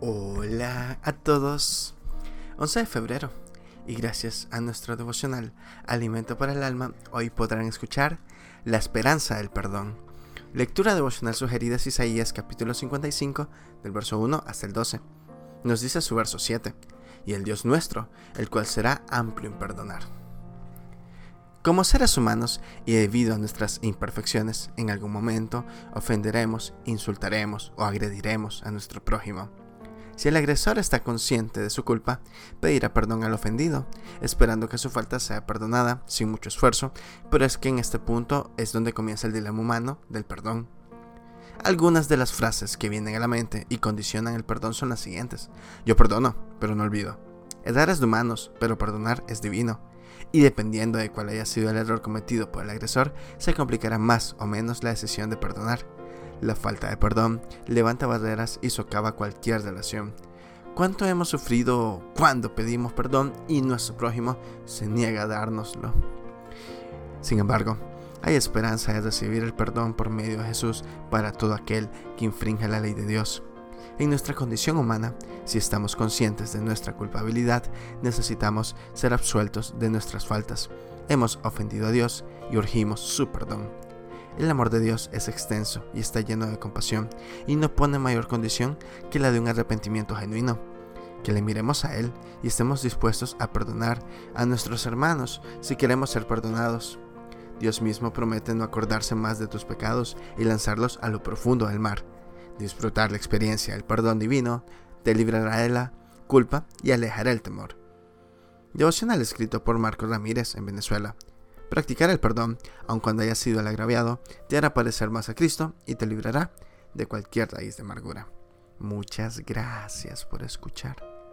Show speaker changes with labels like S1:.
S1: Hola a todos. 11 de febrero. Y gracias a nuestro devocional Alimento para el Alma, hoy podrán escuchar La esperanza del perdón. Lectura devocional sugerida es Isaías capítulo 55, del verso 1 hasta el 12. Nos dice su verso 7, y el Dios nuestro, el cual será amplio en perdonar. Como seres humanos y debido a nuestras imperfecciones, en algún momento ofenderemos, insultaremos o agrediremos a nuestro prójimo. Si el agresor está consciente de su culpa, pedirá perdón al ofendido, esperando que su falta sea perdonada sin mucho esfuerzo, pero es que en este punto es donde comienza el dilema humano del perdón. Algunas de las frases que vienen a la mente y condicionan el perdón son las siguientes. Yo perdono, pero no olvido. Dar es de humanos, pero perdonar es divino. Y dependiendo de cuál haya sido el error cometido por el agresor, se complicará más o menos la decisión de perdonar. La falta de perdón levanta barreras y socava cualquier relación. ¿Cuánto hemos sufrido cuando pedimos perdón y nuestro prójimo se niega a dárnoslo? Sin embargo, hay esperanza de recibir el perdón por medio de Jesús para todo aquel que infringe la ley de Dios. En nuestra condición humana, si estamos conscientes de nuestra culpabilidad, necesitamos ser absueltos de nuestras faltas. Hemos ofendido a Dios y urgimos su perdón. El amor de Dios es extenso y está lleno de compasión y no pone mayor condición que la de un arrepentimiento genuino. Que le miremos a Él y estemos dispuestos a perdonar a nuestros hermanos si queremos ser perdonados. Dios mismo promete no acordarse más de tus pecados y lanzarlos a lo profundo del mar. Disfrutar la experiencia del perdón divino te librará de la culpa y alejará el temor. Devocional escrito por Marcos Ramírez en Venezuela. Practicar el perdón, aun cuando haya sido el agraviado, te hará parecer más a Cristo y te librará de cualquier raíz de amargura. Muchas gracias por escuchar.